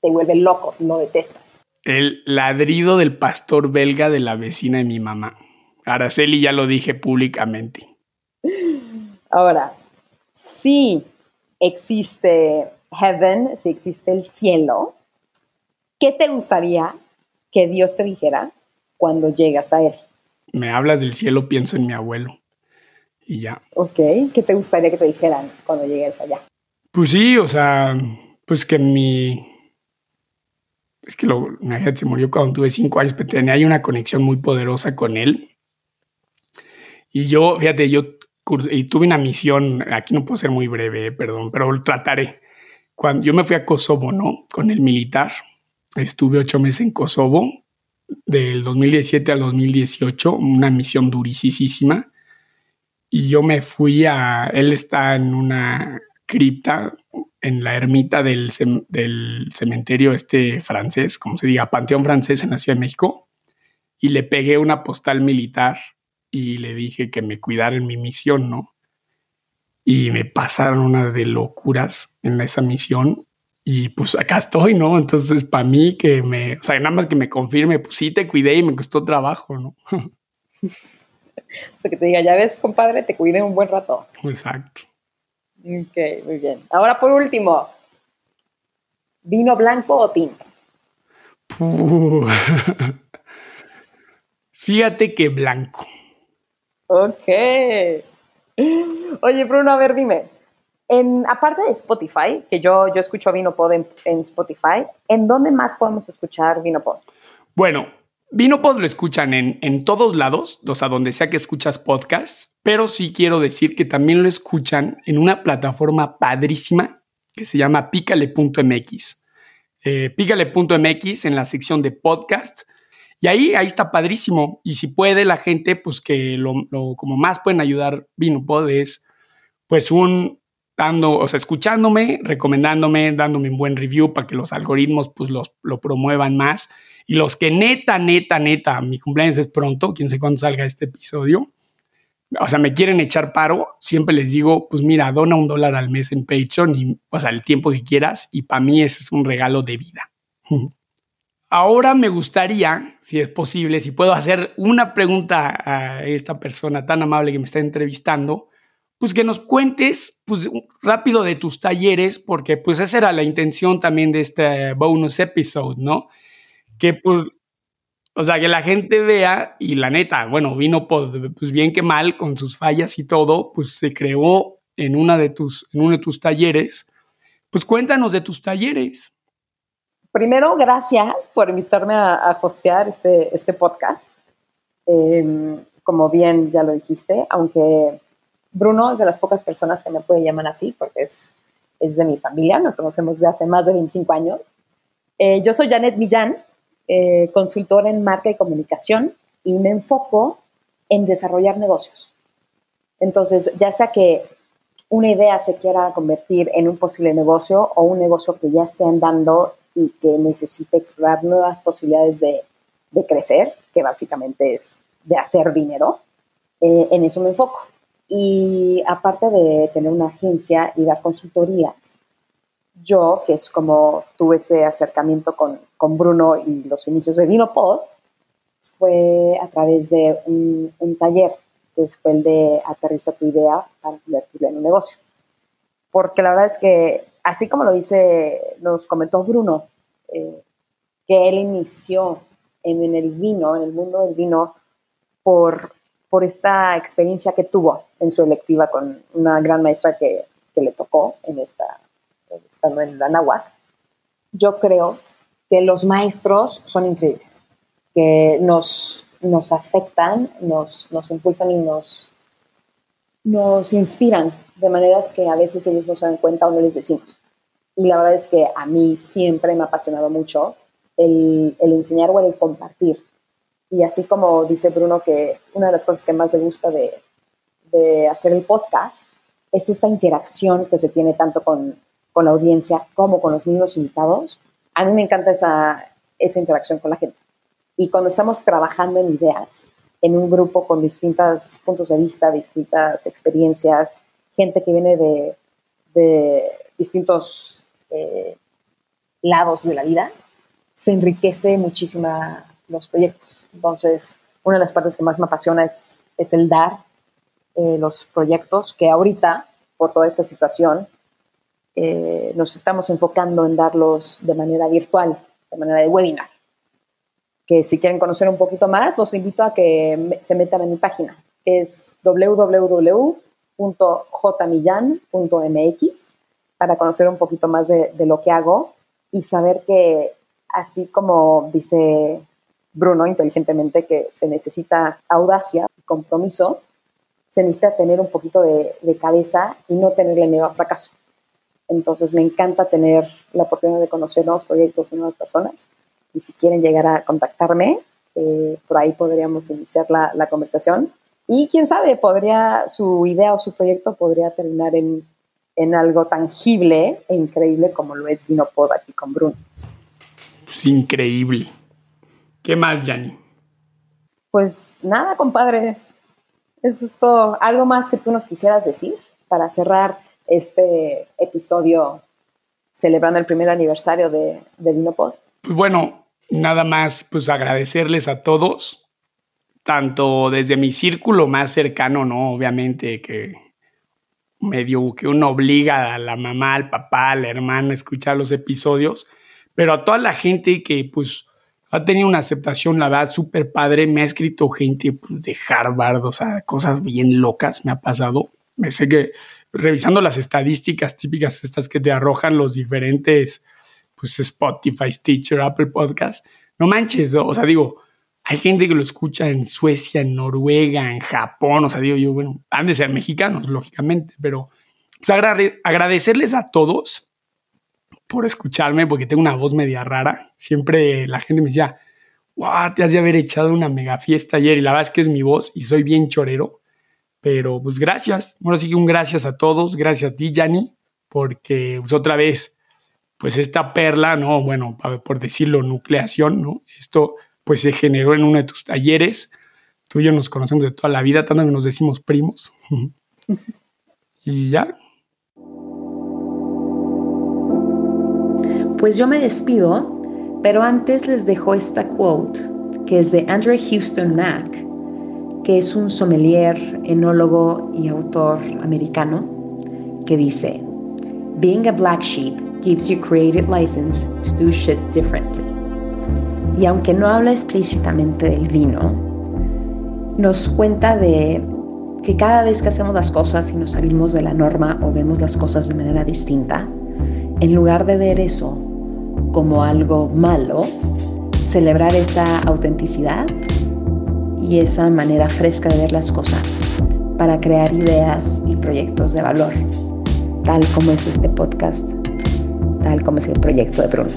te vuelve loco, lo detestas. El ladrido del pastor belga de la vecina de mi mamá. Araceli ya lo dije públicamente. Ahora, si existe heaven, si existe el cielo, ¿qué te gustaría que Dios te dijera cuando llegas a él? Me hablas del cielo, pienso en mi abuelo. Y ya. Ok, ¿qué te gustaría que te dijeran cuando llegues allá? Pues sí, o sea, pues que mi es que lo, se murió cuando tuve cinco años, pero tenía una conexión muy poderosa con él. Y yo, fíjate, yo y tuve una misión, aquí no puedo ser muy breve, perdón, pero lo trataré. Cuando yo me fui a Kosovo, ¿no? Con el militar, estuve ocho meses en Kosovo, del 2017 al 2018, una misión durísima. Y yo me fui a, él está en una cripta en la ermita del, cementerio este francés, como se diga, Panteón francés en la Ciudad de México, y le pegué una postal militar y le dije que me cuidara en mi misión, ¿no? Y me pasaron unas de locuras en esa misión y pues acá estoy, ¿no? Entonces, para mí que me, o sea, nada más que me confirme, pues sí te cuidé y me costó trabajo, ¿no? o sea, que te diga, ya ves, compadre, te cuidé un buen rato. Exacto. Ok, muy bien. Ahora por último, ¿vino blanco o tinto? Fíjate que blanco. Ok. Oye, Bruno, a ver, dime. En, aparte de Spotify, que yo, yo escucho Vinopod en, en Spotify, ¿en dónde más podemos escuchar Vinopod? Bueno, Vinopod lo escuchan en, en todos lados, o sea, donde sea que escuchas podcasts, pero sí quiero decir que también lo escuchan en una plataforma padrísima que se llama pícale.mx. Eh, pícale.mx en la sección de podcasts. Y ahí, ahí está padrísimo. Y si puede la gente, pues que lo, como más pueden ayudar Vinopod es, pues un, dando, o sea, escuchándome, recomendándome, dándome un buen review para que los algoritmos pues los, lo promuevan más. Y los que neta, neta, neta, mi cumpleaños es pronto, quién sé cuándo salga este episodio. O sea, me quieren echar paro, siempre les digo, pues mira, dona un dólar al mes en Patreon y, o sea, el tiempo que quieras. Y para mí ese es un regalo de vida. ahora me gustaría, si es posible, si puedo hacer una pregunta a esta persona tan amable que me está entrevistando, pues que nos cuentes pues, rápido de tus talleres, porque pues esa era la intención también de este bonus episode, ¿no? Que pues, o sea, que la gente vea y la neta, bueno, vino pues, bien que mal con sus fallas y todo, pues se creó en, una de tus, en uno de tus talleres. Pues cuéntanos de tus talleres. Primero, gracias por invitarme a, a hostear este, este podcast. Em, como bien ya lo dijiste, aunque Bruno es de las pocas personas que me puede llamar así porque es, es de mi familia, nos conocemos desde hace más de 25 años. Eh, yo soy Janet Millán, eh, consultora en marca y comunicación y me enfoco en desarrollar negocios. Entonces, ya sea que una idea se quiera convertir en un posible negocio o un negocio que ya esté andando y que necesite explorar nuevas posibilidades de, de crecer, que básicamente es de hacer dinero, eh, en eso me enfoco. Y aparte de tener una agencia y dar consultorías, yo, que es como tuve este acercamiento con, con Bruno y los inicios de Vinopod, fue a través de un, taller, que fue el de aterriza tu idea para convertirla en un negocio. Porque la verdad es que, así como lo dice, nos comentó Bruno, eh, que él inició en, el vino, en el mundo del vino, por por esta experiencia que tuvo en su electiva con una gran maestra que, le tocó en esta, estando en la náhuatl. Yo creo que los maestros son increíbles, que nos, nos afectan, nos, nos impulsan y nos, nos inspiran de maneras que a veces ellos no se dan cuenta o no les decimos. Y la verdad es que a mí siempre me ha apasionado mucho el, el enseñar o el compartir y así como dice Bruno que una de las cosas que más le gusta de, de hacer el podcast es esta interacción que se tiene tanto con, con, la audiencia como con los mismos invitados. A mí me encanta esa, esa interacción con la gente. Y cuando estamos trabajando en ideas, en un grupo con distintos puntos de vista, distintas experiencias, gente que viene de, de distintos eh, lados de la vida, se enriquece muchísima los proyectos. Entonces, una de las partes que más me apasiona es, es el dar eh, los proyectos que ahorita, por toda esta situación, eh, nos estamos enfocando en darlos de manera virtual, de manera de webinar. Que si quieren conocer un poquito más, los invito a que se metan en mi página, es www.jmillan.mx, para conocer un poquito más de, lo que hago y saber que así como dice Bruno inteligentemente que se necesita audacia y compromiso, se necesita tener un poquito de, cabeza y no tenerle miedo al fracaso. Entonces me encanta tener la oportunidad de conocer nuevos proyectos y nuevas personas. Y si quieren llegar a contactarme, eh, por ahí podríamos iniciar la, la, conversación. Y quién sabe, podría, su idea o su proyecto podría terminar en, en algo tangible e increíble como lo es Vinopod aquí con Bruno. Es increíble. ¿Qué más, Yanni? Pues nada, compadre. Eso es todo. ¿Algo más que tú nos quisieras decir para cerrar este episodio celebrando el primer aniversario de, de Vinopod? Pues bueno, nada más pues agradecerles a todos, tanto desde mi círculo más cercano, ¿no? Obviamente que medio que uno obliga a la mamá, al papá, al hermano a escuchar los episodios, pero a toda la gente que pues ha tenido una aceptación, la verdad, súper padre. Me ha escrito gente pues, de Harvard, o sea, cosas bien locas me ha pasado. Me sé que revisando las estadísticas típicas, estas que te arrojan los diferentes, pues Spotify, Stitcher, Apple Podcast, no manches, o sea, digo, hay gente que lo escucha en Suecia, en Noruega, en Japón, o sea, digo yo, bueno, han de ser mexicanos, lógicamente, pero pues, agradecerles a todos por escucharme, porque tengo una voz media rara. Siempre la gente me decía, wow, te has de haber echado una mega fiesta ayer. Y la verdad es que es mi voz y soy bien chorero. Pero pues gracias. Bueno, sí que un gracias a todos. Gracias a ti, Yanni, porque pues, otra vez, pues esta perla, ¿no? Bueno, por decirlo, nucleación, ¿no? Esto pues se generó en uno de tus talleres. Tú y yo nos conocemos de toda la vida, tanto que nos decimos primos. y ya, Pues yo me despido Pero antes les dejo esta quote que es de Andrew Houston Mack, que es un sommelier, enólogo y autor americano, que dice, Being a black sheep gives you creative license to do shit differently. Y aunque no habla explícitamente del vino, nos cuenta de que cada vez que hacemos las cosas y nos salimos de la norma o vemos las cosas de manera distinta, en lugar de ver eso como algo malo, celebrar esa autenticidad y esa manera fresca de ver las cosas para crear ideas y proyectos de valor, tal como es este podcast, tal como es el proyecto de Bruno.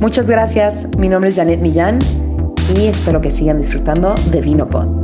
Muchas gracias, mi nombre es Janet Millán y espero que sigan disfrutando de VinoPod.